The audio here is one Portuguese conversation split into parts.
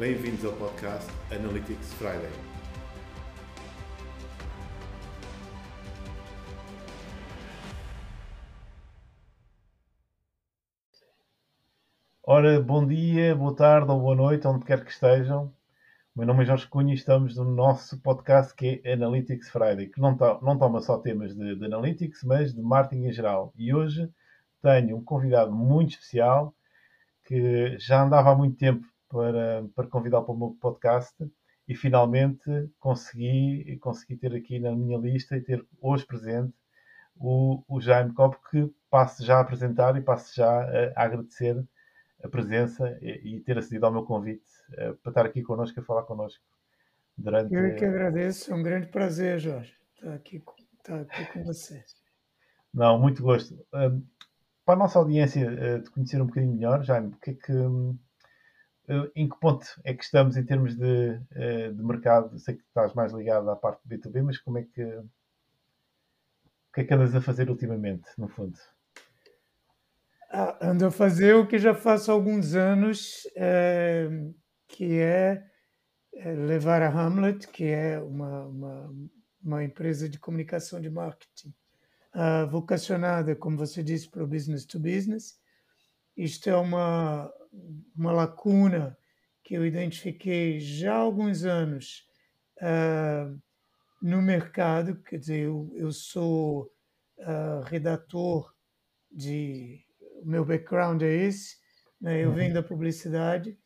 Bem-vindos ao podcast Analytics Friday. Ora, bom dia, boa tarde ou boa noite, onde quer que estejam. O meu nome é Jorge Cunha e estamos no nosso podcast que é Analytics Friday, que não, to não toma só temas de, de Analytics, mas de marketing em geral. E hoje tenho um convidado muito especial que já andava há muito tempo para, para convidá-lo para o meu podcast e finalmente consegui, consegui ter aqui na minha lista e ter hoje presente o, o Jaime Copo, que passo já a apresentar e passo já a, a agradecer a presença e, e ter acedido ao meu convite uh, para estar aqui connosco, a falar connosco. Durante... Eu é que agradeço, é um grande prazer, Jorge, estar aqui, estar aqui com você. Não, muito gosto. Uh, para a nossa audiência uh, te conhecer um bocadinho melhor, Jaime, o que é que, uh, em que ponto é que estamos em termos de, de mercado? Sei que estás mais ligado à parte do B2B, mas como é que o que é que andas a fazer ultimamente, no fundo? Ah, ando a fazer o que já faço há alguns anos, é, que é, levar a Hamlet, que é uma, uma, uma empresa de comunicação de marketing, uh, vocacionada, como você disse, para o business to business. Isto é uma, uma lacuna que eu identifiquei já há alguns anos uh, no mercado, quer dizer, eu, eu sou uh, redator de o meu background é esse, né? eu venho da publicidade,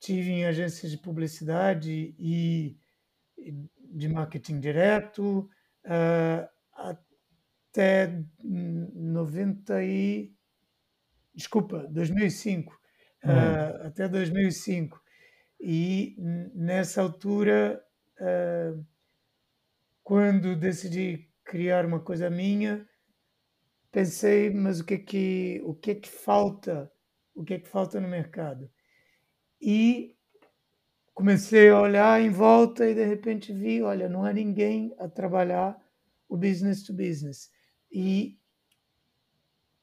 tive em agências de publicidade e de marketing direto uh, até 90 e desculpa 2005 uhum. uh, até 2005 e nessa altura uh, quando decidi criar uma coisa minha pensei, mas o que é que, o que, é que falta? O que é que falta no mercado? E comecei a olhar em volta e de repente vi, olha, não há ninguém a trabalhar o business to business. E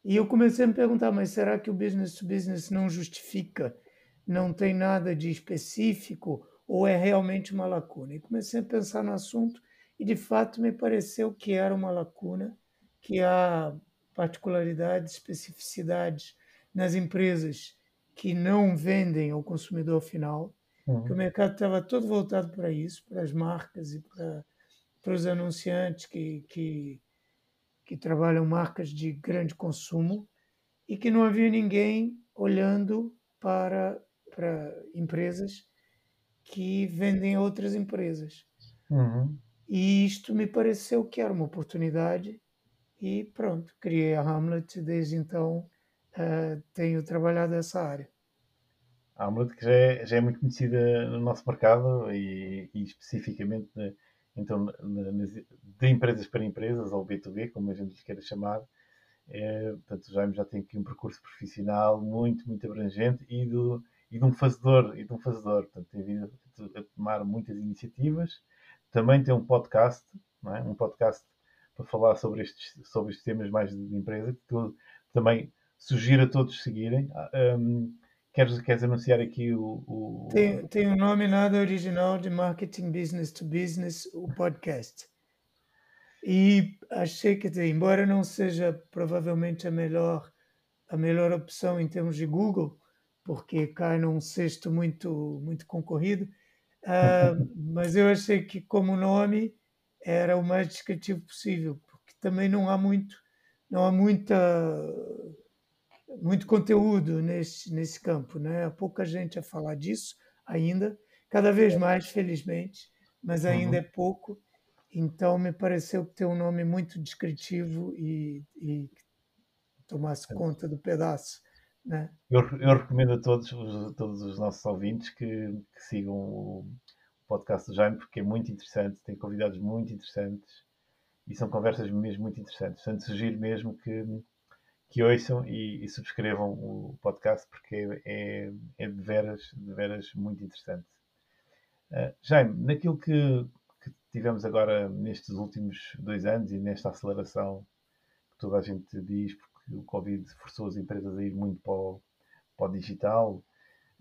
e eu comecei a me perguntar, mas será que o business to business não justifica? Não tem nada de específico ou é realmente uma lacuna? E comecei a pensar no assunto e de fato me pareceu que era uma lacuna que há particularidades, especificidades nas empresas que não vendem ao consumidor final, uhum. que o mercado estava todo voltado para isso, para as marcas e para, para os anunciantes que, que, que trabalham marcas de grande consumo, e que não havia ninguém olhando para, para empresas que vendem a outras empresas. Uhum. E isto me pareceu que era uma oportunidade e pronto, criei a Hamlet, desde então uh, tenho trabalhado essa área. A Hamlet que já é, já é muito conhecida no nosso mercado e, e especificamente então, de empresas para empresas, ou B2B, como a gente lhe queira chamar. É, portanto, o Jaime já tem aqui um percurso profissional muito, muito abrangente e, do, e de um fazedor, e de um fazedor. Portanto, tem vindo a tomar muitas iniciativas. Também tem um podcast, é? um podcast para falar sobre estes, sobre estes temas mais de empresa, que tu, também sugiro a todos seguirem. Um, queres, queres anunciar aqui o. o... Tem, tem um nome nada original de Marketing Business to Business, o podcast. E achei que, embora não seja provavelmente a melhor, a melhor opção em termos de Google, porque cai num cesto muito, muito concorrido, uh, mas eu achei que, como nome, era o mais descritivo possível, porque também não há muito, não há muita muito conteúdo nesse, nesse campo, né? Há pouca gente a falar disso ainda, cada vez mais, felizmente, mas ainda uhum. é pouco. Então me pareceu ter um nome muito descritivo e, e tomasse conta do pedaço. Né? Eu, eu recomendo a todos, todos os nossos ouvintes que, que sigam o, podcast do Jaime, porque é muito interessante, tem convidados muito interessantes e são conversas mesmo muito interessantes. Portanto, sugiro mesmo que, que ouçam e, e subscrevam o podcast, porque é, é, é de, veras, de veras muito interessante. Uh, Jaime, naquilo que, que tivemos agora nestes últimos dois anos e nesta aceleração que toda a gente diz, porque o Covid forçou as empresas a ir muito para o, para o digital,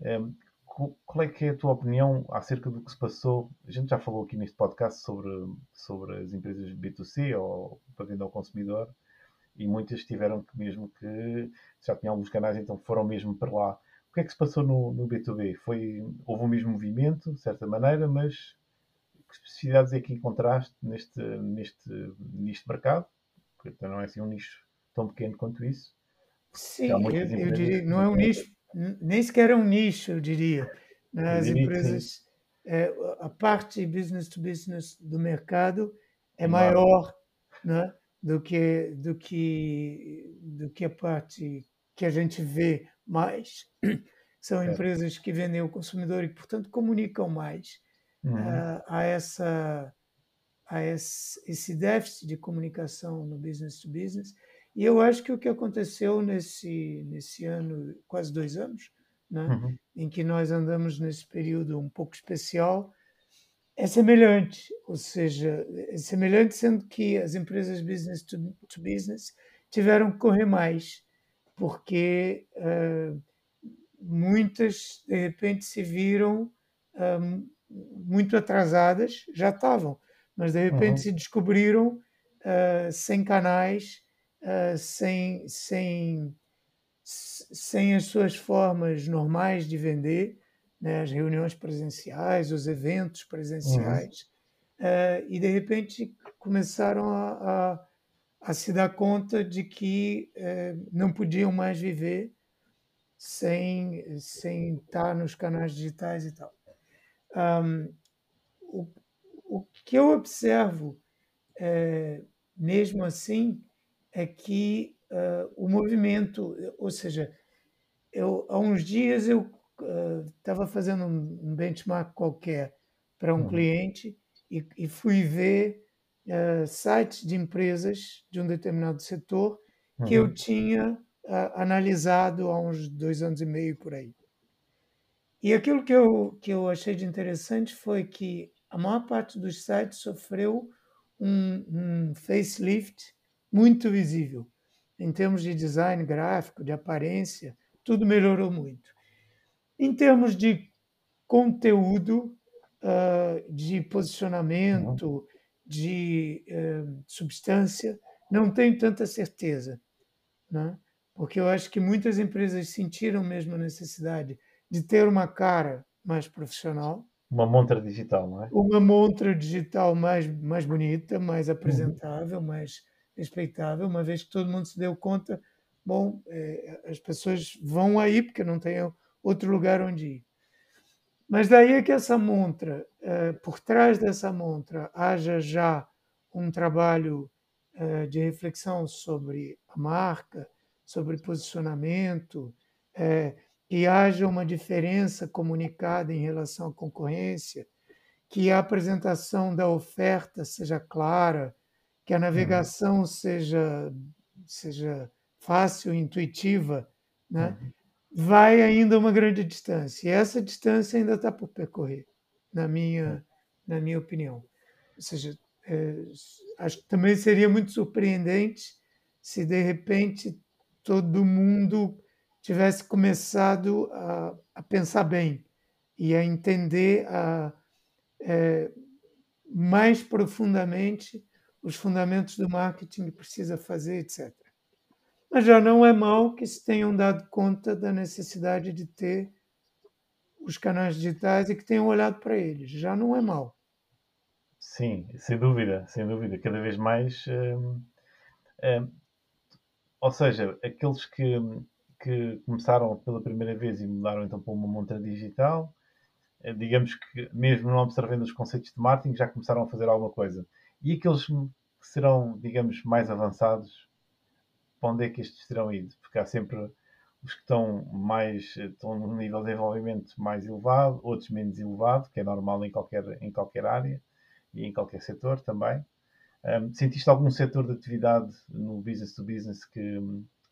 um, qual é que é a tua opinião acerca do que se passou? A gente já falou aqui neste podcast sobre, sobre as empresas B2C ou para venda ao consumidor e muitas tiveram que mesmo que já tinham alguns canais, então foram mesmo para lá. O que é que se passou no, no B2B? Foi, houve o mesmo movimento, de certa maneira, mas que especificidades é que encontraste neste, neste, neste mercado? Porque não é assim um nicho tão pequeno quanto isso. Sim, eu, eu diria não é um nicho, nem sequer é um nicho, eu diria. As empresas, é, a parte business to business do mercado é maior né, do, que, do, que, do que a parte que a gente vê mais. São é. empresas que vendem ao consumidor e, portanto, comunicam mais uhum. uh, a, essa, a esse, esse déficit de comunicação no business to business e eu acho que o que aconteceu nesse, nesse ano, quase dois anos, né, uhum. em que nós andamos nesse período um pouco especial, é semelhante, ou seja, é semelhante sendo que as empresas business to, to business tiveram que correr mais, porque uh, muitas de repente se viram um, muito atrasadas, já estavam, mas de repente uhum. se descobriram uh, sem canais uh, sem, sem, sem as suas formas normais de vender, né, as reuniões presenciais, os eventos presenciais, uhum. uh, e de repente começaram a, a, a, se dar conta de que uh, não podiam mais viver sem, sem estar nos canais digitais e tal. Um, o, o que eu observo, é, mesmo assim, é que uh, o movimento, ou seja, eu, há uns dias eu estava uh, fazendo um benchmark qualquer para um uhum. cliente e, e, fui ver uh, sites de empresas de um determinado setor que uhum. eu tinha analisado há uns dois anos e meio por aí. E aquilo que eu, que eu achei de interessante foi que a maior parte dos sites sofreu um, um facelift muito visível. Em termos de design gráfico, de aparência, tudo melhorou muito. Em termos de conteúdo, uh, de posicionamento, uhum. de uh, substância, não tenho tanta certeza. Né? Porque eu acho que muitas empresas sentiram mesmo a necessidade de ter uma cara mais profissional. Uma montra digital, não é? Uma montra digital mais, mais bonita, mais uhum. apresentável, mais respeitável, uma vez que todo mundo se deu conta, bom, é, as pessoas vão aí porque não tem outro lugar onde ir. Mas daí é que essa montra, é, por trás dessa montra, haja já um trabalho é, de reflexão sobre a marca, sobre posicionamento, é, que haja uma diferença comunicada em relação à concorrência, que a apresentação da oferta seja clara, que a uhum. navegação seja, seja fácil, intuitiva, né? Uhum. Vai ainda uma grande distância. E essa distância ainda está por percorrer, na minha, na minha opinião. Ou seja, é, acho que também seria muito surpreendente se de repente todo mundo tivesse começado a, a pensar bem e a entender a, é, mais profundamente os fundamentos do marketing precisa fazer, etc. Mas já não é mal que se tenham dado conta da necessidade de ter os canais digitais e que tenham olhado para eles. Já não é mal. Sim, sem dúvida, sem dúvida. Cada vez mais. Hum, hum, ou seja, aqueles que, que começaram pela primeira vez e mudaram então para uma montra digital, eh, digamos que mesmo não observando os conceitos de marketing, já começaram a fazer alguma coisa. E aqueles que serão, digamos, mais avançados, para onde é que estes terão ido? Porque há sempre os que estão mais estão num nível de desenvolvimento mais elevado, outros menos elevado, que é normal em qualquer, em qualquer área e em qualquer setor também. Um, sentiste algum setor de atividade no business to business que,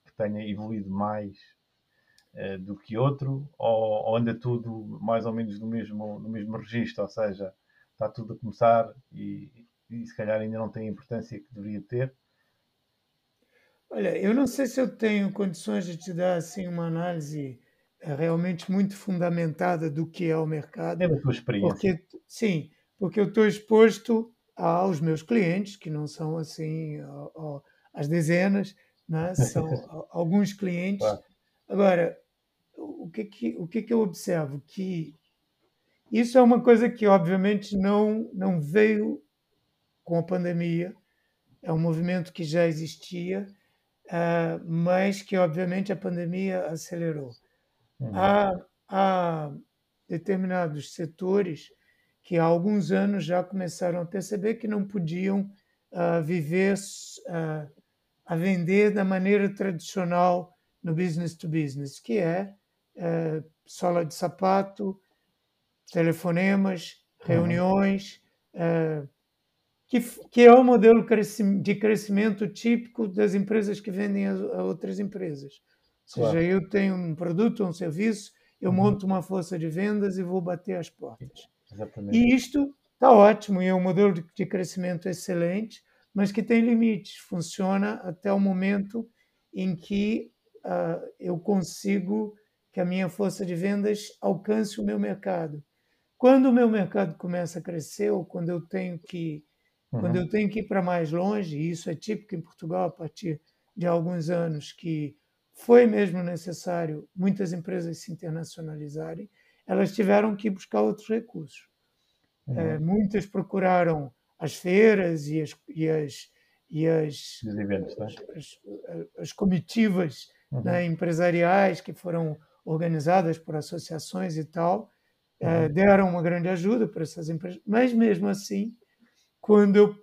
que tenha evoluído mais uh, do que outro? Ou, ou, anda tudo mais ou menos no mesmo, no mesmo registro? Ou seja, está tudo a começar e, e se calhar ainda não tem a importância que deveria ter? Olha, eu não sei se eu tenho condições de te dar assim uma análise é realmente muito fundamentada do que é o mercado. Da tua experiência. Porque, sim, porque eu estou exposto aos meus clientes, que não são assim as dezenas, né? são alguns clientes. Claro. Agora, o que, que, o que, que eu observo? Que isso é uma coisa que, obviamente, não, não veio com a pandemia, é um movimento que já existia, uh, mas que, obviamente, a pandemia acelerou. Uhum. Há, há determinados setores que há alguns anos já começaram a perceber que não podiam uh, viver uh, a vender da maneira tradicional no business to business, que é uh, sola de sapato, telefonemas, uhum. reuniões, uhum. Que, que é o modelo de crescimento típico das empresas que vendem a, outras empresas. Ou seja, claro. eu tenho um produto ou um serviço, eu uhum. monto uma força de vendas e vou bater as portas. Exatamente. E isto está ótimo, e é um modelo de, de crescimento excelente, mas que tem limites. Funciona até o momento em que uh, eu consigo que a minha força de vendas alcance o meu mercado. Quando o meu mercado começa a crescer, ou quando eu tenho que, uhum. quando eu tenho que ir para mais longe, e isso é típico em Portugal a partir de alguns anos, que foi mesmo necessário muitas empresas se internacionalizarem, elas tiveram que buscar outros recursos. Uhum. É, muitas procuraram as feiras e as, e as, e as, eventos, né? as, as, comitivas uhum. né, empresariais que foram organizadas por associações e tal, é, uhum. é, deram uma grande ajuda para essas empresas. Mas mesmo assim, quando eu,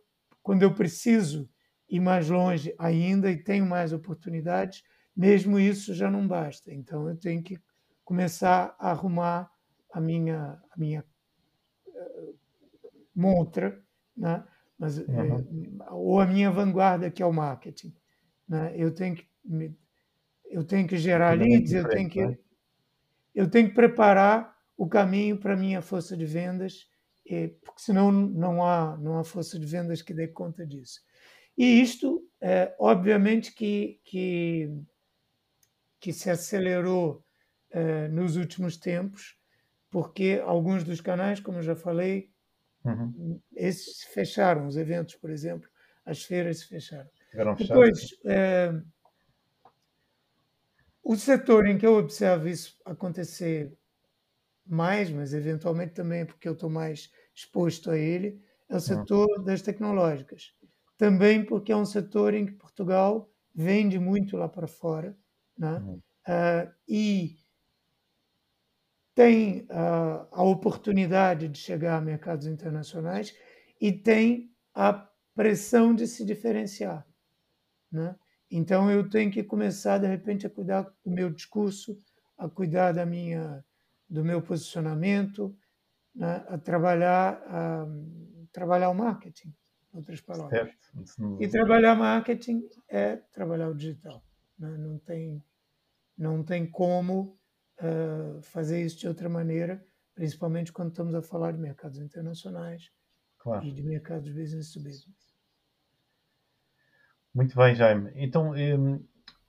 quando eu preciso ir mais longe ainda e tenho mais oportunidades, mesmo isso já não basta. Então eu tenho que começar a arrumar a minha, a minha uh, montra, né? Mas, uhum. é, ou a minha vanguarda, que é o marketing. Né? Eu, tenho que, eu tenho que gerar leads, eu tenho que, né? eu tenho que preparar o caminho para a minha força de vendas, porque senão não há, não há força de vendas que dê conta disso. E isto, é, obviamente, que, que, que se acelerou é, nos últimos tempos, porque alguns dos canais, como eu já falei, uhum. esses fecharam, os eventos, por exemplo, as feiras se fecharam. Depois, é, o setor em que eu observo isso acontecer mais, mas eventualmente também porque eu estou mais exposto a ele, é o setor uhum. das tecnológicas. Também porque é um setor em que Portugal vende muito lá para fora, né? Uhum. Uh, e tem a, a oportunidade de chegar a mercados internacionais e tem a pressão de se diferenciar. Né? Então eu tenho que começar de repente a cuidar do meu discurso, a cuidar da minha, do meu posicionamento, né? a trabalhar, a, trabalhar o marketing, em outras palavras. Certo. E trabalhar marketing é trabalhar o digital. Né? Não tem, não tem como uh, fazer isso de outra maneira, principalmente quando estamos a falar de mercados internacionais claro. e de mercados business to business. Muito bem, Jaime. Então, um,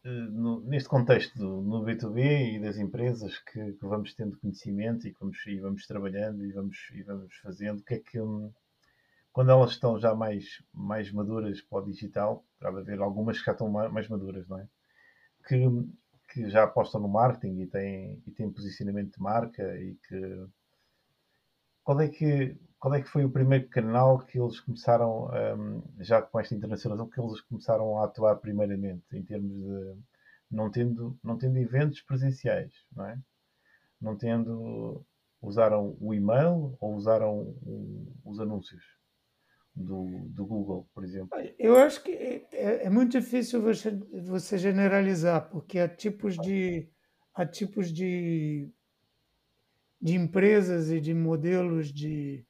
no, neste contexto do, no B2B e das empresas que, que, vamos tendo conhecimento e vamos, e vamos trabalhando e vamos, e vamos fazendo, o que é que, um, quando elas estão já mais, mais maduras para o digital, para haver algumas que já estão mais maduras, não é? Que, que já apostam no marketing e têm, e têm posicionamento de marca e que qual é que qual é que foi o primeiro canal que eles começaram um, já com esta internacionalização que eles começaram a atuar primeiramente em termos de não tendo não tendo eventos presenciais não é não tendo usaram o e-mail ou usaram os anúncios do, do Google, por exemplo? Eu acho que é, é muito difícil você, você generalizar, porque há tipos de há tipos de, de empresas e de modelos de,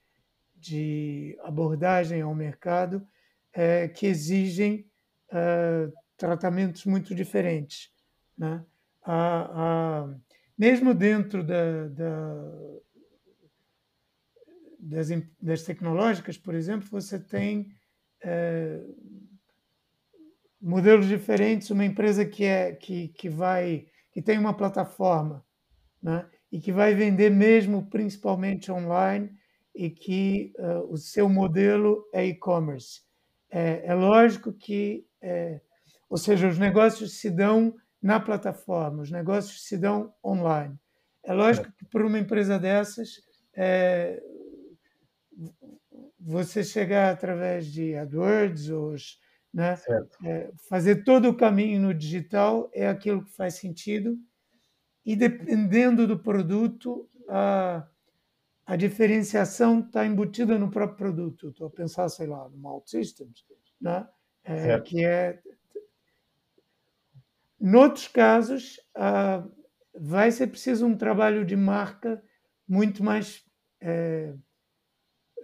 de abordagem ao mercado é, que exigem é, tratamentos muito diferentes. Né? A, a, mesmo dentro da, da, das, das tecnológicas, por exemplo, você tem é, modelos diferentes. Uma empresa que é que, que vai que tem uma plataforma né? e que vai vender mesmo principalmente online e que uh, o seu modelo é e-commerce. É, é, lógico que, é, ou seja, os negócios se dão na plataforma, os negócios se dão online. É lógico que para uma empresa dessas, é, você chegar através de AdWords ou né, é, fazer todo o caminho no digital é aquilo que faz sentido e dependendo do produto a, a diferenciação está embutida no próprio produto. Estou a pensar, sei lá, no Malt Systems, né? É, que é Noutros casos, uh, vai ser preciso um trabalho de marca muito mais. É,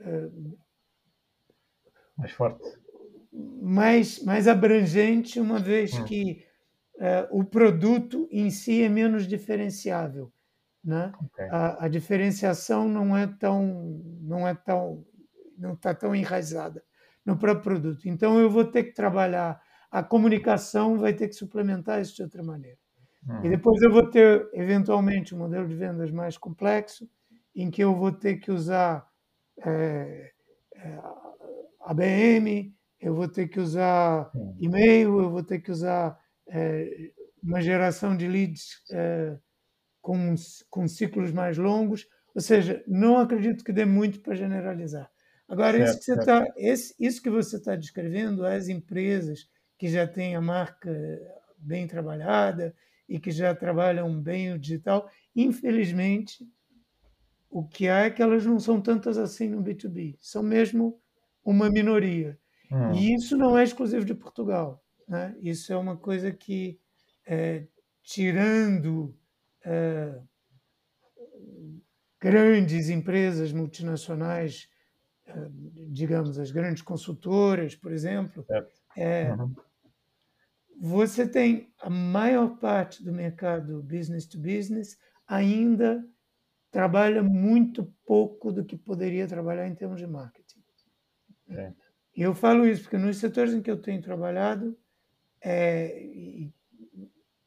é, mais forte. Mais, mais abrangente, uma vez hum. que é, o produto em si é menos diferenciável. Né? Okay. A, a, diferenciação não é tão não é tão não está tão enraizada no próprio produto. Então eu vou ter que trabalhar a comunicação vai ter que suplementar isso de outra maneira. Uhum. E depois eu vou ter, eventualmente, um modelo de vendas mais complexo, em que eu vou ter que usar é, é, ABM, eu vou ter que usar uhum. e-mail, eu vou ter que usar é, uma geração de leads é, com, com ciclos mais longos. Ou seja, não acredito que dê muito para generalizar. Agora, certo, isso, que você tá, esse, isso que você está descrevendo, as empresas que já têm a marca bem trabalhada e que já trabalham bem o digital. Infelizmente, o que há é que elas não são tantas assim no B2B, são mesmo uma minoria. Hum. E isso não é exclusivo de Portugal. Né? Isso é uma coisa que, é, tirando é, grandes empresas multinacionais, é, digamos, as grandes consultoras, por exemplo, é, uhum você tem a maior parte do mercado business to business ainda trabalha muito pouco do que poderia trabalhar em termos de marketing. É. E eu falo isso porque nos setores em que eu tenho trabalhado, é, e,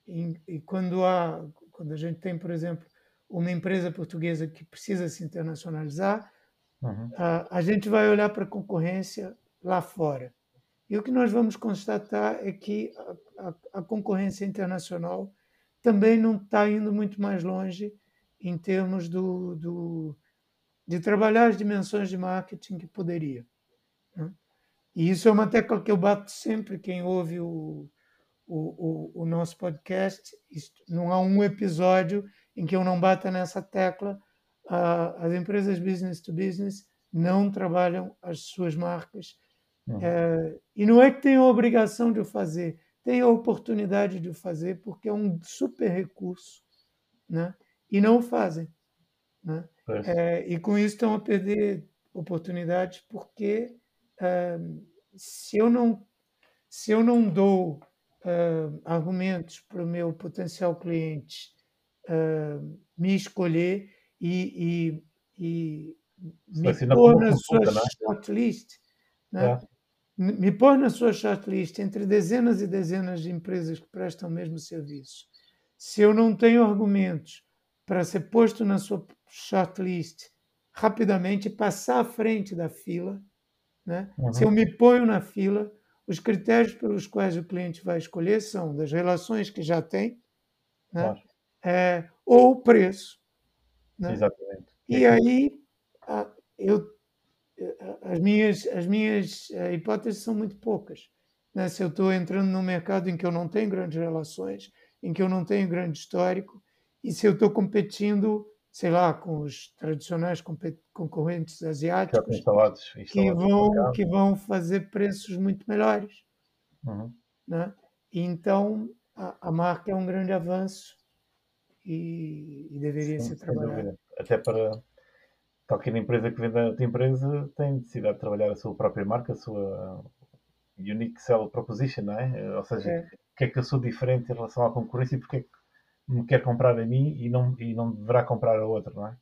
e, e, quando há, quando a gente tem, por exemplo, uma empresa portuguesa que precisa se internacionalizar, uhum. a, a gente vai olhar para a concorrência lá fora. E o que nós vamos constatar é que a, a, a concorrência internacional também não está indo muito mais longe em termos do, do, de trabalhar as dimensões de marketing que poderia. Né? E isso é uma tecla que eu bato sempre, quem ouve o, o, o, o nosso podcast. Não há um episódio em que eu não bata nessa tecla. Uh, as empresas business to business não trabalham as suas marcas Uhum. É, e não é que tem a obrigação de o fazer, tem a oportunidade de o fazer, porque é um super recurso, né? e não o fazem. Né? É, e com isso estão a perder oportunidades, porque é, se, eu não, se eu não dou é, argumentos para o meu potencial cliente é, me escolher e, e, e me pôr na sua né? shortlist, né? É me pôr na sua shortlist entre dezenas e dezenas de empresas que prestam o mesmo serviço. Se eu não tenho argumentos para ser posto na sua shortlist rapidamente, passar à frente da fila, né? Uhum. se eu me ponho na fila, os critérios pelos quais o cliente vai escolher são das relações que já tem, né? É, ou o preço. Né? Exatamente. E aí eu as minhas, as minhas eh, hipóteses são muito poucas. Né? Se eu estou entrando num mercado em que eu não tenho grandes relações, em que eu não tenho grande histórico, e se eu estou competindo, sei lá, com os tradicionais concorrentes asiáticos instalados, instalados que, vão, que vão fazer preços muito melhores. Uhum. Né? Então, a, a, marca é um grande avanço e, e deveria Sim, ser trabalhada. Até para qualquer empresa que venda outra empresa tem necessidade de trabalhar a sua própria marca, a sua unique sell proposition, não é? Ou seja, é. que é que eu sou diferente em relação à concorrência e porque é que me quer comprar a mim e não, e não deverá comprar a outro, não é?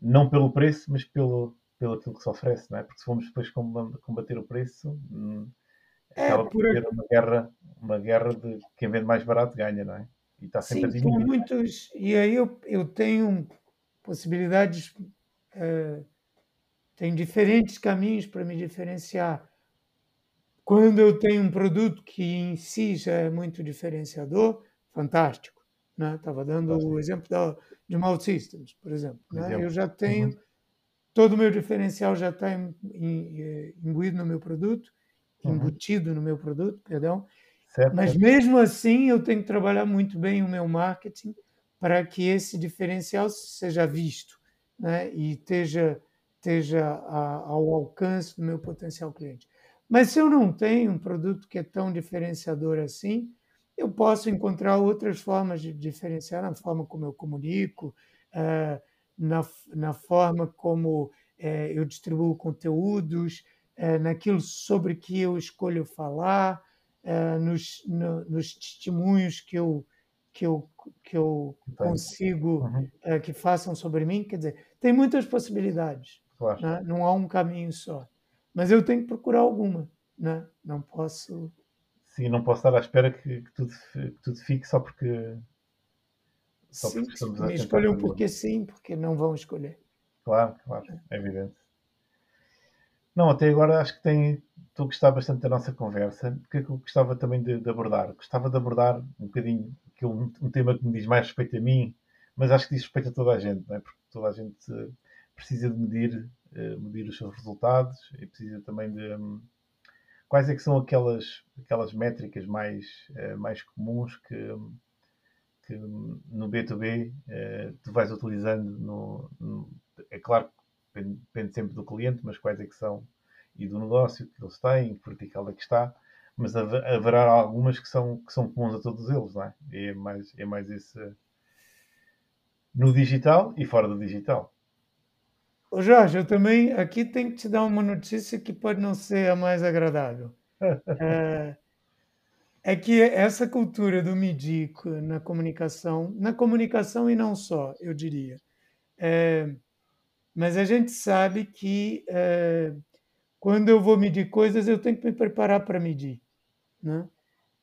Não pelo preço, mas pelo, pelo aquilo que se oferece, não é? Porque se formos depois combater o preço, hum, é, acaba por ter uma guerra, uma guerra de quem vende mais barato ganha, não é? e está sempre Sim, a diminuir. muitos. E aí eu, eu tenho possibilidades, eh, tenho diferentes caminhos para me diferenciar. Quando eu tenho um produto que em si já é muito diferenciador, fantástico. Né? Estava dando Fantástico. o exemplo da, de Malt Systems, por exemplo. Né? exemplo. Eu já tenho, Uhum. todo o meu diferencial já está eh, imbuído no meu produto, Uhum. embutido no meu produto, perdão. Certo? Mas mesmo assim, eu tenho que trabalhar muito bem o meu marketing para que esse diferencial seja visto né? e esteja, esteja ao alcance do meu potencial cliente. Mas se eu não tenho um produto que é tão diferenciador assim, eu posso encontrar outras formas de diferenciar na forma como eu comunico, eh, na, na forma como eh, eu distribuo conteúdos, eh, naquilo sobre que eu escolho falar, eh, nos, no- nos testemunhos que eu, que eu, que eu consigo Uhum. que façam sobre mim. Quer dizer, tem muitas possibilidades, Claro. né? não há um caminho só. Mas eu tenho que procurar alguma, né? não posso. Sim, não posso estar à espera que, que tudo, que tudo fique só porque. Só Sim, porque estamos a escolham porque sim, porque não vão escolher. Claro, claro, é evidente. Não, até agora acho que tem, estou a gostar bastante da nossa conversa. O que é que eu gostava também de, de abordar? Gostava de abordar um bocadinho que é um, um tema que me diz mais respeito a mim, mas acho que diz respeito a toda a gente, não é? porque toda a gente eh, precisa de medir, eh, medir os seus resultados e precisa também de. Quais é que são aquelas, aquelas métricas mais, eh, mais comuns que, que no B2B eh, tu vais utilizando no, no- é claro que depende, depende sempre do cliente, mas quais é que são e do negócio que eles têm, que vertical é que está, mas have- haverá algumas que são, que são comuns a todos eles, não é? É mais, é mais esse no digital e fora do digital. Ô Jorge, eu também aqui tenho que te dar uma notícia que pode não ser a mais agradável. É, é que essa cultura do medir na comunicação, na comunicação e não só, eu diria. É, mas a gente sabe que é, quando eu vou medir coisas, eu tenho que me preparar para medir. Né?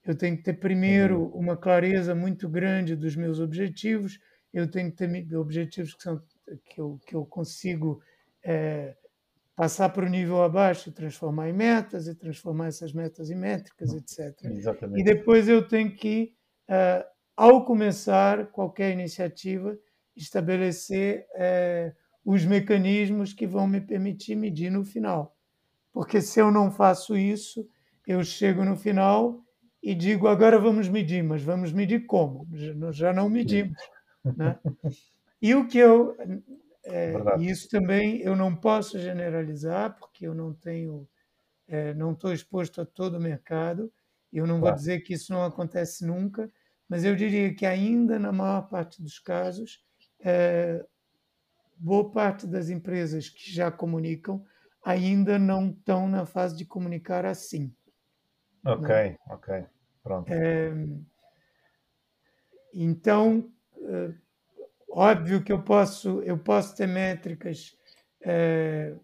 Eu tenho que ter primeiro uma clareza muito grande dos meus objetivos, eu tenho que ter objetivos que, são, que, eu, que eu consigo é, passar para o nível abaixo, e transformar em metas, e transformar essas metas em métricas, etc. E Exatamente. depois eu tenho que, eh, ao começar qualquer iniciativa, estabelecer eh, os mecanismos que vão me permitir medir no final. Porque se eu não faço isso, eu chego no final e digo agora vamos medir, mas vamos medir como? Já- Já não medimos. Né? E o que eu. Verdade. e isso também eu não posso generalizar, porque eu não tenho eh, não estou exposto a todo o mercado. Eu não vou Claro. dizer que isso não acontece nunca, mas eu diria que ainda na maior parte dos casos, eh, boa parte das empresas que já comunicam ainda não estão na fase de comunicar assim. Ok, ok. Pronto. Então, eh, óbvio que eu posso, eu posso ter métricas eh,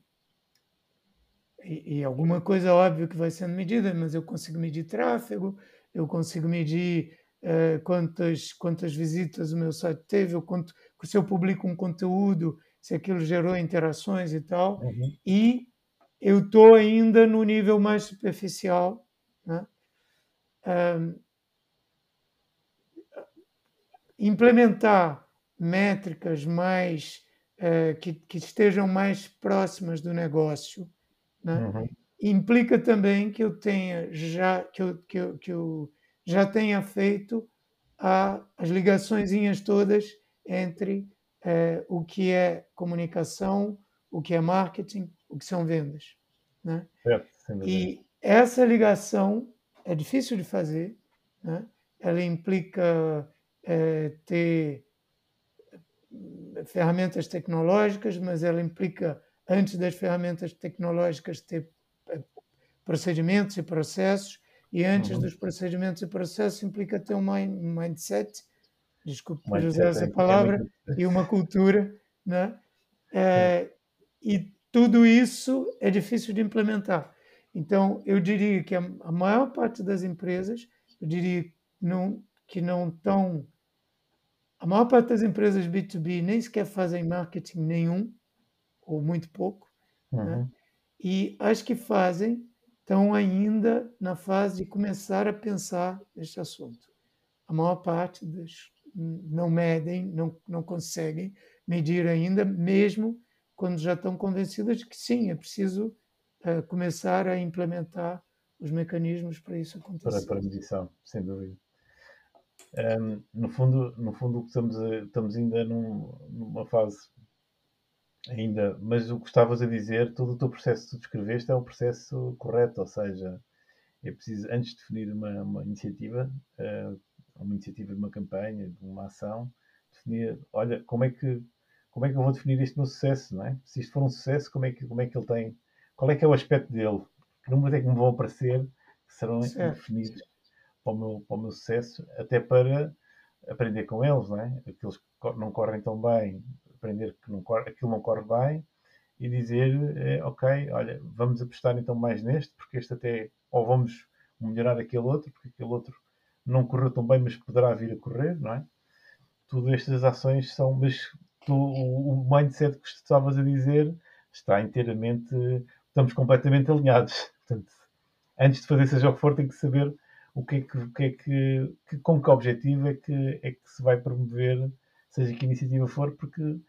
e, e alguma coisa óbvio que vai sendo medida, mas eu consigo medir tráfego, eu consigo medir eh, quantas, quantas visitas o meu site teve, eu quanto, se eu publico um conteúdo, se aquilo gerou interações e tal, Uhum. e eu estou ainda no nível mais superficial. Né? Ahm, implementar métricas mais eh, que, que estejam mais próximas do negócio né? Uhum. implica também que eu tenha já que eu, que eu, que eu já tenha feito a, as ligaçõezinhas todas entre eh, o que é comunicação, o que é marketing, o que são vendas. Né? Dúvida. E essa ligação é difícil de fazer, né? ela implica eh, ter ferramentas tecnológicas, mas ela implica, antes das ferramentas tecnológicas, ter eh, procedimentos e processos, e antes Uhum. dos procedimentos e processos implica ter um mind- mindset, desculpe por usar é- essa é palavra, muito- e uma cultura, né? É, e tudo isso é difícil de implementar. Então, eu diria que a, a maior parte das empresas, eu diria não, que não estão A maior parte das empresas B2B nem sequer fazem marketing nenhum, ou muito pouco, né? Uhum. e as que fazem estão ainda na fase de começar a pensar neste assunto. A maior parte das não medem, não, não conseguem medir ainda, mesmo quando já estão convencidas de que sim, é preciso uh, começar a implementar os mecanismos para isso acontecer. Para, para medição, sem dúvida. Um, no fundo, no fundo estamos, a, estamos ainda num, numa fase ainda, mas o que estavas a dizer, todo o teu processo que tu descreveste é o processo correto, ou seja, é preciso, antes de definir uma, uma iniciativa, uh, uma iniciativa de uma campanha, de uma ação, definir, olha, como é que como é que eu vou definir este meu sucesso, não é? Se isto for um sucesso, como é que, como é que ele tem, qual é que é o aspecto dele? Que números é que me vão aparecer que serão certo. definidos para o, meu, para o meu sucesso, até para aprender com eles, não é? Aqueles que não correm tão bem, aprender que não corre, aquilo não corre bem e dizer, é, ok, olha, vamos apostar então mais neste, porque este até, ou vamos melhorar aquele outro, porque aquele outro não correu tão bem, mas poderá vir a correr, não é? Todas estas ações são, mas tu, o mindset que estavas a dizer está inteiramente, estamos completamente alinhados. Portanto, antes de fazer seja o que for, tem que saber o que é que, o que, é que, que com que objetivo é que, é que se vai promover, seja que iniciativa for, porque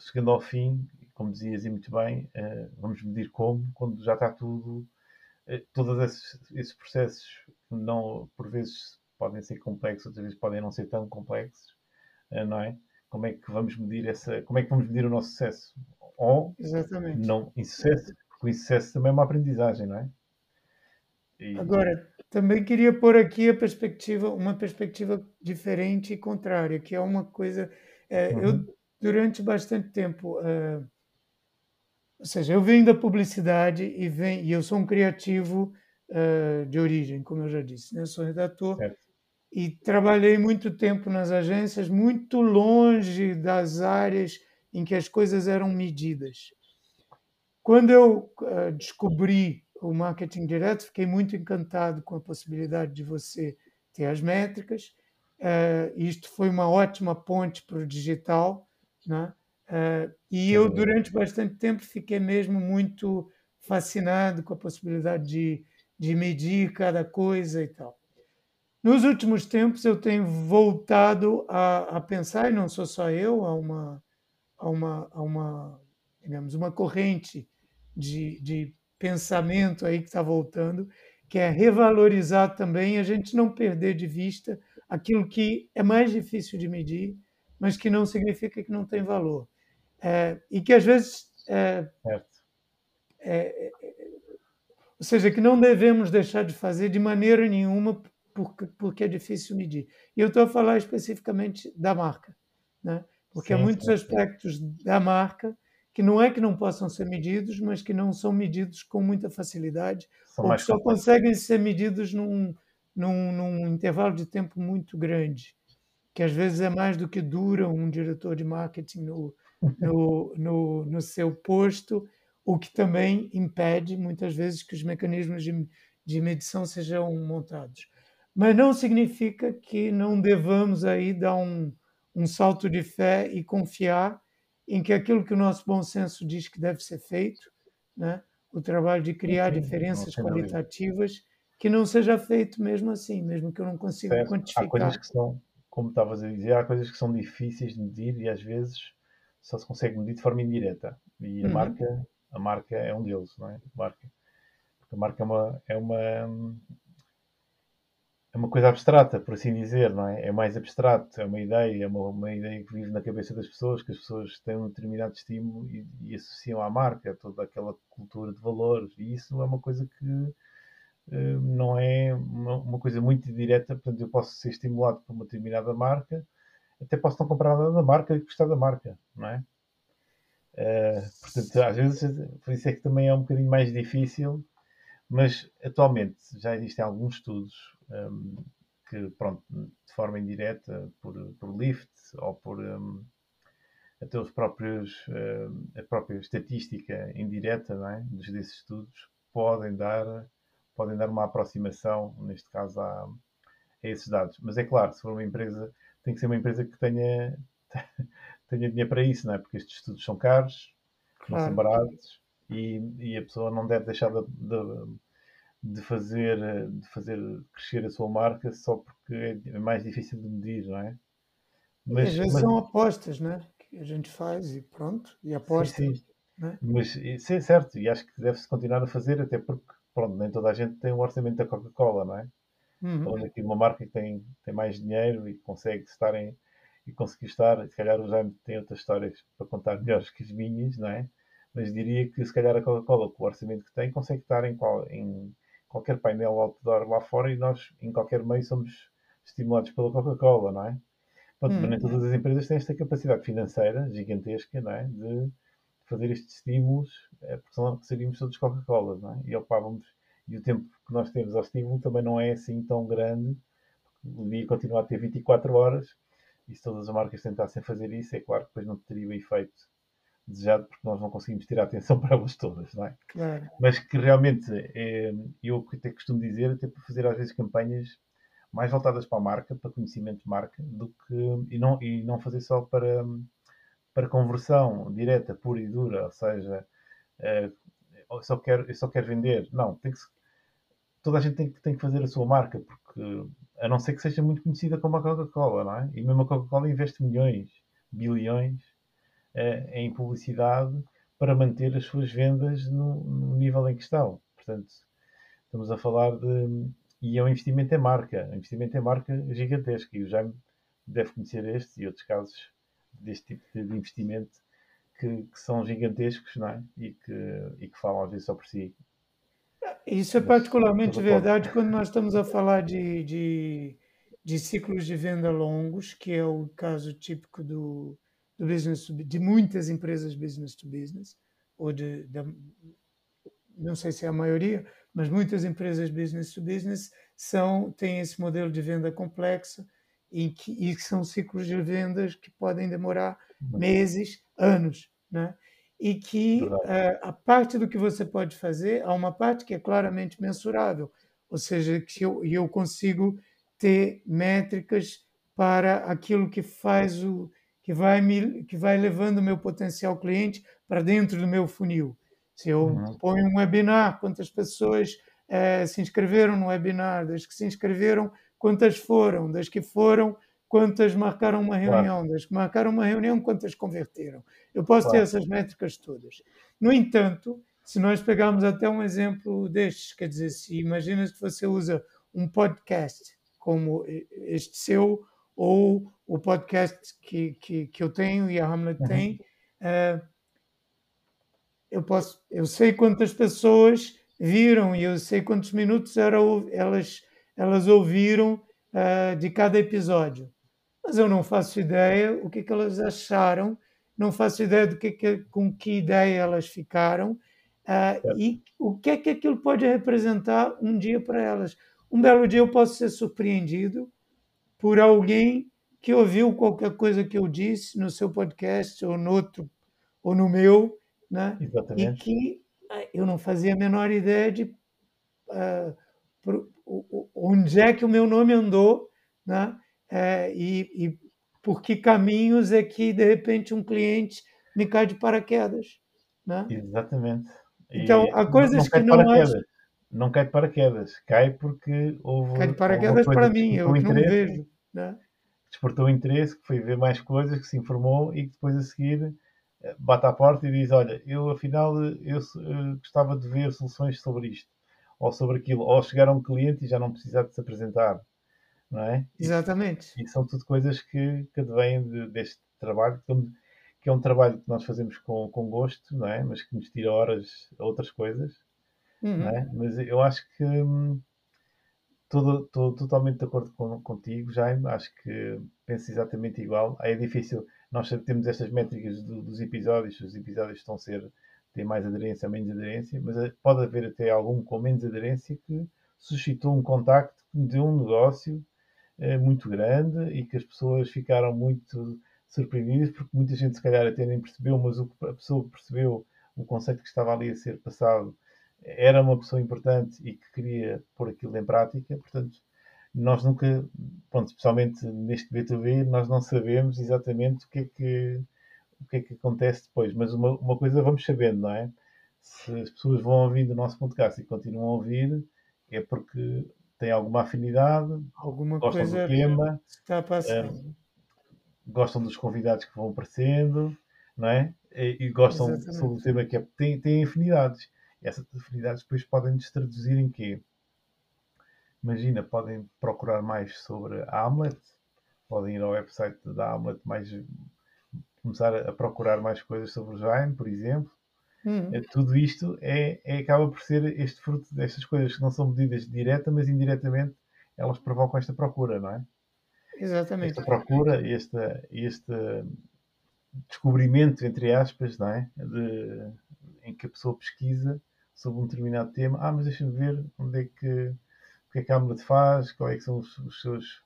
chegando ao fim, como dizias e muito bem, uh, vamos medir como, quando já está tudo, uh, todos esses, esses processos não, por vezes podem ser complexos, outras vezes podem não ser tão complexos, uh, não é? Como é que vamos medir essa, como é que vamos medir o nosso sucesso? Ou Exatamente. não insucesso, porque o insucesso também é uma aprendizagem, não é? E... Agora, também queria pôr aqui a perspectiva, uma perspectiva diferente e contrária, que é uma coisa. É, uhum. Eu, durante bastante tempo, uh, ou seja, eu venho da publicidade e, venho, e eu sou um criativo uh, de origem, como eu já disse, né? Eu sou redator certo. e trabalhei muito tempo nas agências, muito longe das áreas em que as coisas eram medidas. Quando eu descobri o marketing direto, fiquei muito encantado com a possibilidade de você ter as métricas. Uh, isto foi uma ótima ponte para o digital, né? Uh, e eu, durante bastante tempo, fiquei mesmo muito fascinado com a possibilidade de, de medir cada coisa e tal. Nos últimos tempos, eu tenho voltado a, a pensar, e não sou só eu, há uma, há uma, há uma digamos, uma corrente de, de pensamento aí que está voltando, que é revalorizar também, a gente não perder de vista aquilo que é mais difícil de medir, mas que não significa que não tem valor. É, e que às vezes. É, é, ou seja, que não devemos deixar de fazer de maneira nenhuma porque, porque é difícil medir. E eu estou a falar especificamente da marca, né? porque sim, há muitos sim, aspectos sim. da marca que não é que não possam ser medidos, mas que não são medidos com muita facilidade, são ou que só conseguem ser medidos num, num, num, intervalo de tempo muito grande, que às vezes é mais do que dura um diretor de marketing no, no, no, no seu posto, o que também impede muitas vezes que os mecanismos de, de medição sejam montados. Mas não significa que não devamos aí dar um, um salto de fé e confiar em que aquilo que o nosso bom senso diz que deve ser feito, né? o trabalho de criar diferenças qualitativas, que não seja feito mesmo assim, mesmo que eu não consiga quantificar. Há coisas que são, como estavas a dizer, há coisas que são difíceis de medir e às vezes só se consegue medir de forma indireta. E a uhum. marca, a marca é um deles, não é? A marca, porque a marca é uma, é uma é uma coisa abstrata, por assim dizer, não é? É mais abstrato, é uma ideia, é uma, uma ideia que vive na cabeça das pessoas, que as pessoas têm um determinado estímulo e, e associam à marca, toda aquela cultura de valores, e isso é uma coisa que uh, não é uma, uma, coisa muito direta, portanto eu posso ser estimulado por uma determinada marca, até posso não comprar nada da marca e gostar da marca, não é? Uh, portanto, às vezes, por isso é que também é um bocadinho mais difícil, mas atualmente já existem alguns estudos um, que, pronto, de forma indireta, por, por lift ou por um, até os próprios, um, a própria estatística indireta não é? desses estudos, podem dar, podem dar uma aproximação, neste caso, a, a esses dados. Mas é claro, se for uma empresa, tem que ser uma empresa que tenha, tenha dinheiro para isso, não é? Porque estes estudos são caros, não são Claro. baratos e, e a pessoa não deve deixar de, de, de fazer, de fazer crescer a sua marca só porque é mais difícil de medir, não é? E às vezes mas- são apostas, né? Que a gente faz e pronto, e aposta. Sim, sim. né? Mas isso é certo, e acho que deve-se continuar a fazer, até porque, pronto, nem toda a gente tem o orçamento da Coca-Cola, não é? Uhum. Falando aqui uma marca que tem, tem mais dinheiro e consegue estar em, e conseguir estar, se calhar o Jaime tem outras histórias para contar melhores que as minhas, não é? Mas diria que se calhar a Coca-Cola, com o orçamento que tem, consegue estar em, qual, em qualquer painel outdoor lá fora e nós, em qualquer meio, somos estimulados pela Coca-Cola, não é? Pronto, Hum. Nem todas as empresas têm esta capacidade financeira gigantesca, não é? De fazer estes estímulos, é, porque senão seríamos todos Coca-Cola, não é? E ocupávamos, e o tempo que nós temos ao estímulo também não é assim tão grande, o dia continua a ter 24 horas, e se todas as marcas tentassem fazer isso, é claro que depois não teria o efeito desejado, porque nós não conseguimos tirar a atenção para elas todas, não é? Claro. mas que realmente é, eu até costumo dizer, até para fazer às vezes campanhas mais voltadas para a marca, para conhecimento de marca, do que e não, e não fazer só para, para conversão direta, pura e dura, ou seja, eh, eu, só quero, eu só quero vender. Não, tem que toda a gente tem, que- tem que fazer a sua marca, porque a não ser que seja muito conhecida como a Coca-Cola, não é? E mesmo a Coca-Cola investe milhões, bilhões eh, em publicidade para manter as suas vendas no, no nível em que estão. Portanto, estamos a falar de. E é um investimento em marca, um investimento em marca gigantesco. E o Jaime deve conhecer este e outros casos deste tipo de investimento que, que são gigantescos, não é? E que, e que falam às vezes só por si. Isso é particularmente verdade quando nós estamos a falar de, de, de ciclos de venda longos, que é o caso típico do, do business de muitas empresas business to business, ou de, da- não sei se é a maioria, mas muitas empresas business to business são, têm esse modelo de venda complexo e que, e são ciclos de vendas que podem demorar meses, anos, né? E que eh, a parte do que você pode fazer, há uma parte que é claramente mensurável, ou seja, que eu, e eu consigo ter métricas para aquilo que faz o que vai me que vai levando o meu potencial cliente para dentro do meu funil. Se eu Uhum. ponho um webinar, quantas pessoas eh, se inscreveram no webinar, das que se inscreveram, quantas foram, das que foram, quantas marcaram uma Claro. reunião, das que marcaram uma reunião, quantas converteram. Eu posso ter Claro. essas métricas todas. No entanto, se nós pegarmos até um exemplo destes, quer dizer, se imagina que você usa um podcast como este seu ou o podcast que, que, que eu tenho e a Hamlet Uhum. tem, eh, eu posso, eu sei quantas pessoas viram e eu sei quantos minutos era, elas, elas ouviram ah, de cada episódio. Mas eu não faço ideia o que, que elas acharam, não faço ideia do que, que com que ideia elas ficaram Certo. e o que é que aquilo pode representar um dia para elas. Um belo dia eu posso ser surpreendido por alguém que ouviu qualquer coisa que eu disse no seu podcast ou no outro ou no meu, né? e Exatamente. que ah, eu não fazia a menor ideia de pro- o- onde é que o meu nome andou, né? Eh, e, e por que caminhos é que de repente um cliente me cai de paraquedas, né? Exatamente. E Então, há coisas cai que não paraquedas. Não cai de paraquedas. Cai porque houve. Cai de paraquedas para mim, eu despertou que não vejo, né? Despertou interesse, que foi ver mais coisas, que se informou e que depois a seguir eh, bate à porta e diz: Olha, eu afinal eh, eu eh, gostava de ver soluções sobre isto ou sobre aquilo. Ou chegar a um cliente e já não precisar de se apresentar. Não é? Exatamente. E são tudo coisas que, que advêm de- deste trabalho, que, é um- que é um trabalho que nós fazemos com, com gosto, não é? Mas que nos tira horas a outras coisas, Uhum. não é? Mas eu acho que hum, estou totalmente de acordo com, contigo, Jaime. Acho que penso exatamente igual. É difícil, nós temos estas métricas do- dos episódios, os episódios estão a ser, têm mais aderência ou menos aderência, mas eh, pode haver até algum com menos aderência que suscitou um contacto de um negócio eh, muito grande e que as pessoas ficaram muito surpreendidas porque muita gente se calhar até nem percebeu, mas o a pessoa percebeu o conceito que estava ali a ser passado era uma pessoa importante e que queria pôr aquilo em prática, portanto nós nunca, pronto, especialmente neste B2B, nós não sabemos exatamente o que é que, o que, é que acontece depois, mas uma, uma coisa vamos sabendo, não é? Se as pessoas vão ouvindo o nosso podcast e continuam a ouvir, é porque têm alguma afinidade, Alguma gostam coisa do tema, está a passar. eh, gostam dos convidados que vão aparecendo, não é? E, e gostam Exatamente. sobre o tema que é, têm, têm afinidades. Essas afinidades depois podem-nos traduzir em quê? Imagina, podem procurar mais sobre a Hamlet, podem ir ao website da Hamlet, mais, começar a procurar mais coisas sobre o Jaime, por exemplo. Hum, É, Tudo isto é, é- acaba por ser este fruto destas coisas que não são medidas direta, mas indiretamente elas provocam esta procura, não é? exatamente. esta procura, este, este descobrimento, entre aspas, não é? De, em que a pessoa pesquisa sobre um determinado tema. Ah, mas deixa-me ver onde é que, o que é que a Hamlet faz, qual é que são os, os seus,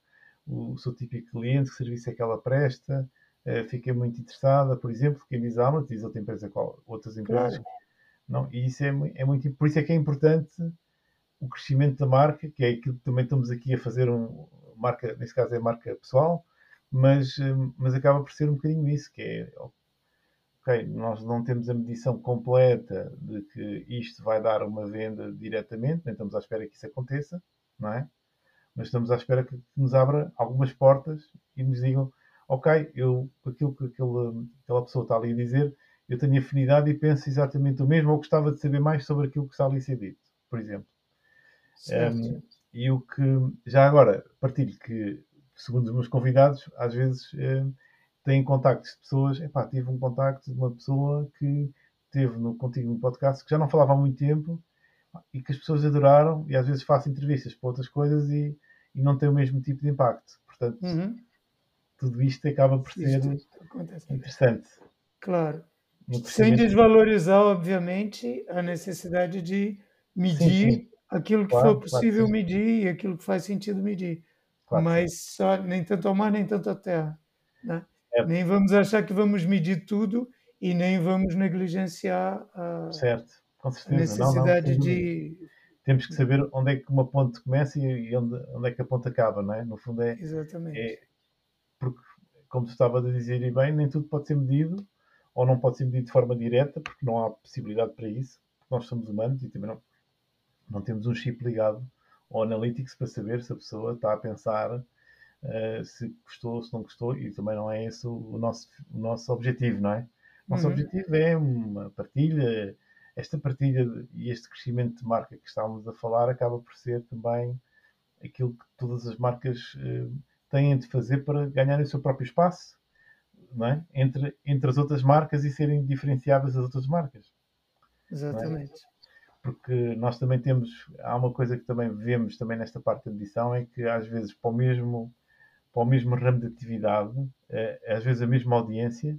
o, seu típico cliente, que serviço é que ela presta. Eh, fiquei muito interessada, por exemplo, quem diz Hamlet diz outra empresa qual, outras empresas. Claro. Não, e isso é, é muito, por isso é que é importante o crescimento da marca, que é aquilo que também estamos aqui a fazer um marca, neste caso é marca pessoal, mas, hum, mas acaba por ser um bocadinho isso, que é ok, nós não temos a medição completa de que isto vai dar uma venda diretamente, nem estamos à espera que isso aconteça, não é? Mas estamos à espera que nos abra algumas portas e nos digam, ok, eu, aquilo que aquele, aquela pessoa está ali a dizer, eu tenho afinidade e penso exatamente o mesmo, ou gostava de saber mais sobre aquilo que está ali a ser dito, por exemplo. Um, e o que, já agora, partilho que, segundo os meus convidados, às vezes um, têm contactos de pessoas. Epá, tive um contacto de uma pessoa que teve no, contigo no podcast que já não falava há muito tempo e que as pessoas adoraram. E às vezes faço entrevistas para outras coisas e, e não tem o mesmo tipo de impacto. Portanto, Uhum. tudo isto acaba por ser interessante. Claro. Sem desvalorizar, obviamente, a necessidade de medir sim. aquilo que Claro, for claro possível sim. medir e aquilo que faz sentido medir. Claro Mas só nem tanto ao mar, nem tanto à terra. né? É. Nem vamos achar que vamos medir tudo e nem vamos negligenciar a, Certo, com a certeza. Não, não, necessidade de. Temos que saber onde é que uma ponte começa e onde, onde é que a ponte acaba, não é? No fundo é, Exatamente. é porque, como tu estavas a dizer e bem, nem tudo pode ser medido ou não pode ser medido de forma direta, porque não há possibilidade para isso, porque nós somos humanos e também não, não temos um chip ligado ao Analytics para saber se a pessoa está a pensar eh, se gostou, se não gostou, e também não é esse o, nosso, o nosso objetivo, não é? O nosso Uhum. objetivo é uma partilha, esta partilha e este crescimento de marca que estávamos a falar acaba por ser também aquilo que todas as marcas eh, têm de fazer para ganharem o seu próprio espaço não é? entre, entre as outras marcas e serem diferenciadas das outras marcas. Exatamente. Porque nós também temos, há uma coisa que também vemos também nesta parte da medição, é que às vezes para o mesmo, para o mesmo ramo de atividade, eh, às vezes a mesma audiência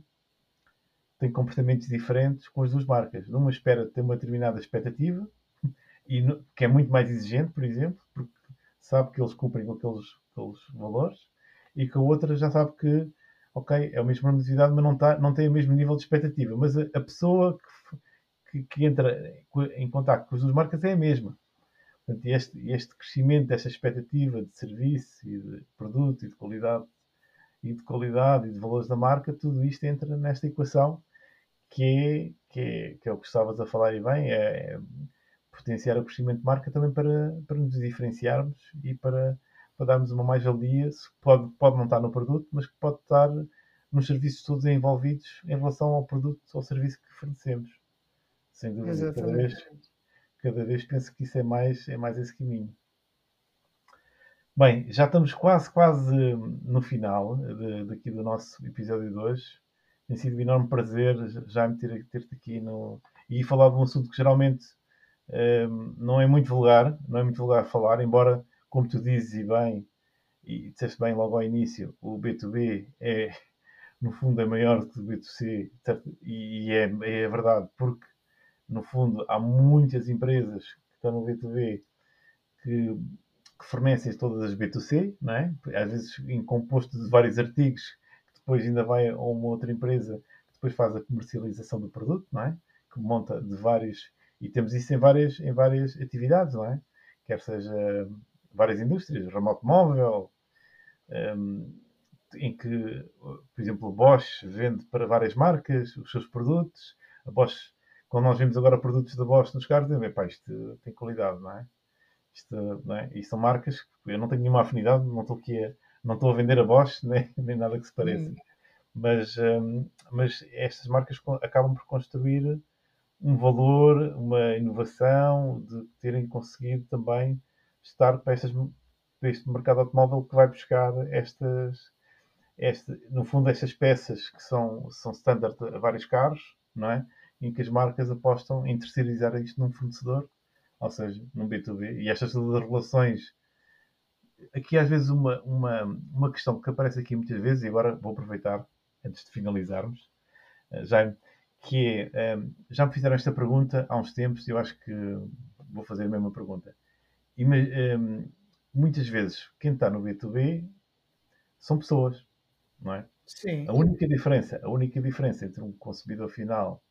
tem comportamentos diferentes com as duas marcas. Numa espera ter uma determinada expectativa, e no- que é muito mais exigente, por exemplo, porque sabe que eles cumprem com aqueles, aqueles valores, e que a outra já sabe que, ok, é o mesmo ramo de atividade, mas não, tá, não tem o mesmo nível de expectativa. Mas a, a pessoa que, que, que entra em contato com as duas marcas é a mesma. Portanto, este, este crescimento desta expectativa de serviço e de produto e de qualidade e de qualidade e de valores da marca, tudo isto entra nesta equação que é, que é, que é o que estavas a falar e bem, é, é potenciar o crescimento de marca também para, para nos diferenciarmos e para, para darmos uma mais-valia, pode, pode não estar no produto, mas que pode estar nos serviços todos envolvidos em relação ao produto ou serviço que fornecemos. Sem dúvida, cada vez, Exatamente. Cada vez penso que isso é mais, é mais esse caminho. Bem, já estamos quase, quase no final de, daqui do nosso episódio de hoje. Tem sido um enorme prazer já me ter, ter-te aqui no, e falar de um assunto que geralmente hum, não é muito vulgar, não é muito vulgar falar, embora, como tu dizes e bem, e disseste bem logo ao início, o B2B é, no fundo, é maior que o B2C, certo? e é, é verdade, porque, no fundo, há muitas empresas que estão no B2B que, que fornecem todas as B2C, não é? às vezes em composto de vários artigos, que depois ainda vai a uma outra empresa que depois faz a comercialização do produto, não é? que monta de vários, e temos isso em várias, em várias atividades, não é? quer seja várias indústrias, ramo automóvel, um, em que, por exemplo, o Bosch vende para várias marcas os seus produtos. A Bosch, quando nós vemos agora produtos da Bosch nos carros, dizemos, pá, isto tem qualidade, não é? Isto, não é? E são marcas que eu não tenho nenhuma afinidade, não estou aqui a, não estou a vender a Bosch, nem, nem nada que se pareça. Hum. Mas, um, mas estas marcas acabam por construir um valor, uma inovação, de terem conseguido também estar para, estas, para este mercado automóvel que vai buscar estas, este, no fundo, estas peças que são, são standard a vários carros, não é? Em que as marcas apostam em terceirizar isto num fornecedor, ou seja, num B2B. E estas relações. Aqui, às vezes, uma, uma, uma questão que aparece aqui muitas vezes, e agora vou aproveitar antes de finalizarmos, eh, já que é, um, já me fizeram esta pergunta há uns tempos e eu acho que vou fazer a mesma pergunta. E, um, muitas vezes, quem está no B2B são pessoas, não é? Sim. A única diferença, a única diferença entre um consumidor final,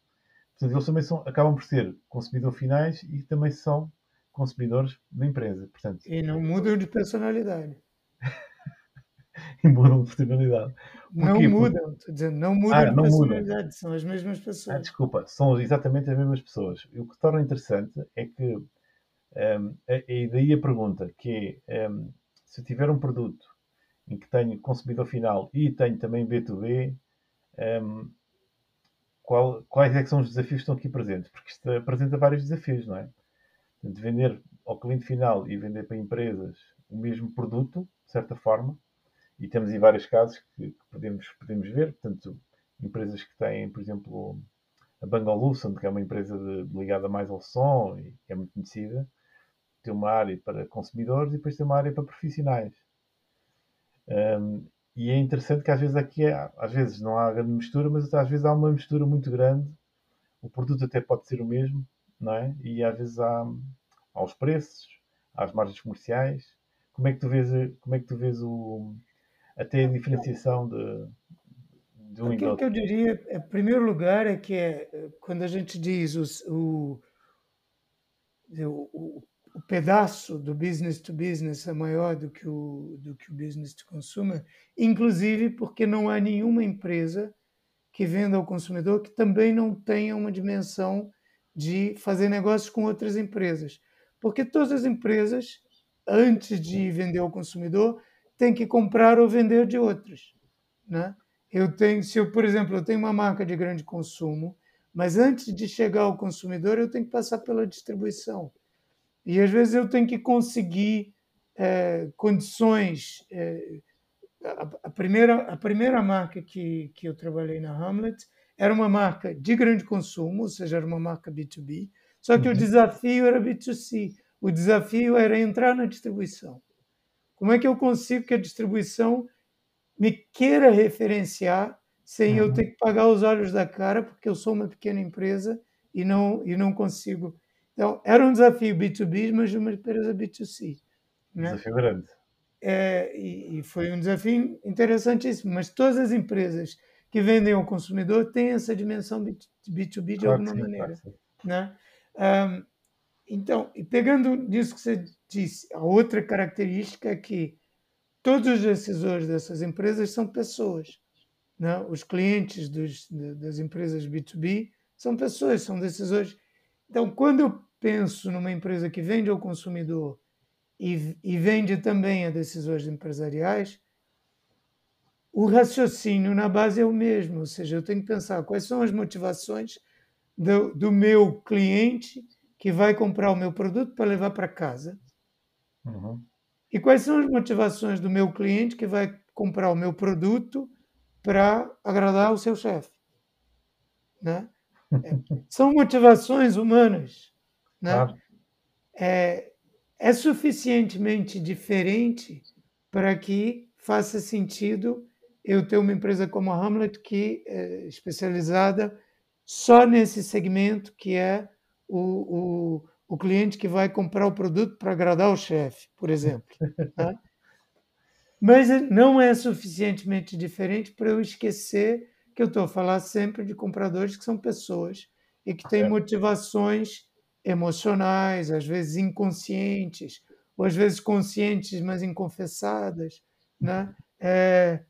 portanto, eles também são, acabam por ser consumidor finais e também são consumidores da empresa. Portanto, e não mudam de personalidade. e mudam de personalidade. Não mudam, estou dizendo, não mudam ah, de não personalidade, muda. são as mesmas pessoas. Ah, desculpa, são exatamente as mesmas pessoas. E o que torna interessante é que, um, e daí a pergunta, que é, um, se eu tiver um produto em que tenho consumidor final e tenho também B2B, um, qual, quais é são os desafios que estão aqui presentes? Porque isto apresenta vários desafios, não é? De vender ao cliente final e vender para empresas o mesmo produto, de certa forma, e temos aí vários casos que, que, podemos, podemos ver, portanto, empresas que têm, por exemplo, a Bang Olufsen, que é uma empresa de, ligada mais ao som e que é muito conhecida, tem uma área para consumidores e depois tem uma área para profissionais. Um, e é interessante que às vezes aqui é, às vezes não há grande mistura, mas às vezes há uma mistura muito grande. O produto até pode ser o mesmo, não é? E às vezes há, há os preços, há as margens comerciais. Como é que tu vês, como é que tu vês o, até a diferenciação de, de um Aquilo que eu diria, em primeiro lugar, é que é, quando a gente diz o, o, o, o, pedaço do business to business é maior do que, o, do que o business to consumer, inclusive porque não há nenhuma empresa que venda ao consumidor que também não tenha uma dimensão de fazer negócios com outras empresas. Porque todas as empresas, antes de vender ao consumidor, tem que comprar ou vender de outros. Né? Eu tenho, se eu, por exemplo, eu tenho uma marca de grande consumo, mas antes de chegar ao consumidor, eu tenho que passar pela distribuição. E às vezes eu tenho que conseguir é, condições. É, a, a, primeira, a primeira marca que, que eu trabalhei na Hamlet era uma marca de grande consumo, ou seja, era uma marca B2B, só que uhum. o desafio era B2C. O desafio era entrar na distribuição. Como é que eu consigo que a distribuição me queira referenciar sem uhum. eu ter que pagar os olhos da cara, porque eu sou uma pequena empresa e não, e não consigo. Então, era um desafio B2B, mas uma empresa B2C. Né? Desafio grande. É, e, e, foi um desafio interessantíssimo, mas todas as empresas que vendem ao consumidor têm essa dimensão B2B de claro alguma sim, maneira. Claro né? Um, então, e pegando nisso que você disse, a outra característica é que todos os decisores dessas empresas são pessoas. Né? Os clientes dos, das empresas B2B são pessoas, são decisores. Então, quando eu penso numa empresa que vende ao consumidor e, e vende também a decisores empresariais, o raciocínio na base é o mesmo, ou seja, eu tenho que pensar quais são as motivações do, do meu cliente que vai comprar o meu produto para levar para casa. Uhum. E quais são as motivações do meu cliente que vai comprar o meu produto para agradar o seu chefe? Né? São motivações humanas. Né? Claro. É, é suficientemente diferente para que faça sentido eu ter uma empresa como a Hamlet que é especializada só nesse segmento que é o, o, o cliente que vai comprar o produto para agradar o chefe, por exemplo. Tá? Mas não é suficientemente diferente para eu esquecer que eu estou a falar sempre de compradores que são pessoas e que têm motivações emocionais, às vezes inconscientes, ou às vezes conscientes, mas inconfessadas, né? É,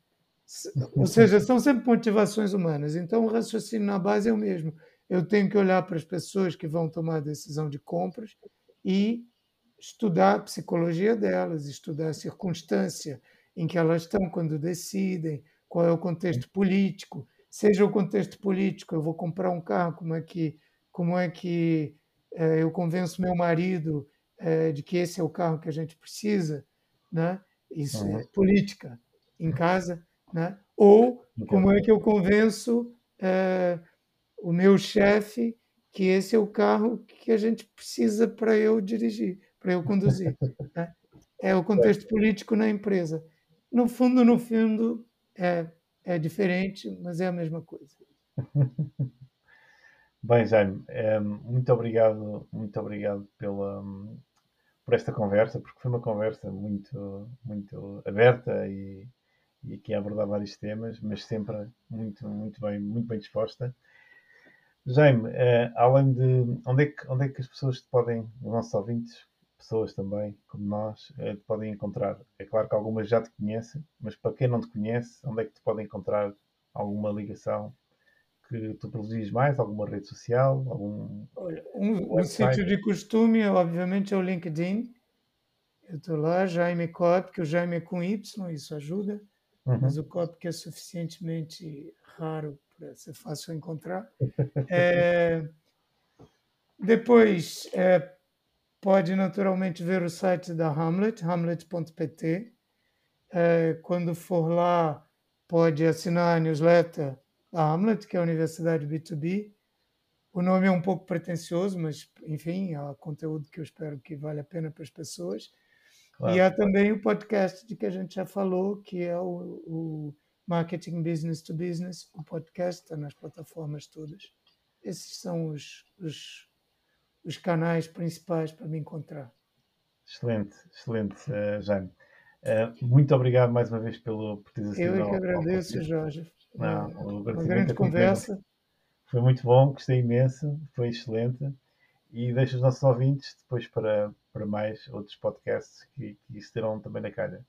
ou seja, são sempre motivações humanas. Então, o raciocínio na base é o mesmo. Eu tenho que olhar para as pessoas que vão tomar a decisão de compras e estudar a psicologia delas, estudar a circunstância em que elas estão quando decidem, qual é o contexto político. Seja o contexto político, eu vou comprar um carro, como é que, como é que é, eu convenço meu marido é, de que esse é o carro que a gente precisa, né? Isso uhum. é política em casa, né? Ou como é que eu convenço é, o meu chefe que esse é o carro que a gente precisa para eu dirigir, para eu conduzir. Né? É o contexto político na empresa. No fundo, no fundo, é, é diferente, mas é a mesma coisa. Bem, Jaime, é, muito obrigado, muito obrigado pela, por esta conversa, porque foi uma conversa muito, muito aberta e, e aqui a abordar vários temas, mas sempre muito, muito bem, muito bem disposta. Jaime, uh, além de onde é, que, onde é que as pessoas te podem, os nossos ouvintes, pessoas também, como nós, uh, te podem encontrar? É claro que algumas já te conhecem, mas para quem não te conhece, onde é que te podem encontrar alguma ligação que tu produzis mais? Alguma rede social? Algum Olha, um, um sítio de costume, obviamente, é o LinkedIn. Eu estou lá, Jaime Cop, que o Jaime é com Y, isso ajuda, uhum. mas o Cop que é suficientemente raro para ser fácil encontrar. É, depois, é, pode naturalmente ver o site da Hamlet, hamlet.pt. É, quando for lá, pode assinar a newsletter da Hamlet, que é a Universidade B2B. O nome é um pouco pretencioso, mas, enfim, há conteúdo que eu espero que vale a pena para as pessoas. Claro. E há também o podcast de que a gente já falou, que é o, o Marketing Business to Business, o podcast está nas plataformas todas. Esses são os, os, os canais principais para me encontrar. Excelente, excelente, uh, Jaime. Uh, muito obrigado mais uma vez pelo, teres Eu é que agradeço, ao... Jorge. Não, uma grande é conversa. Foi muito bom, gostei imenso, foi excelente. E deixo os nossos ouvintes depois para, para mais outros podcasts que, que também na calha.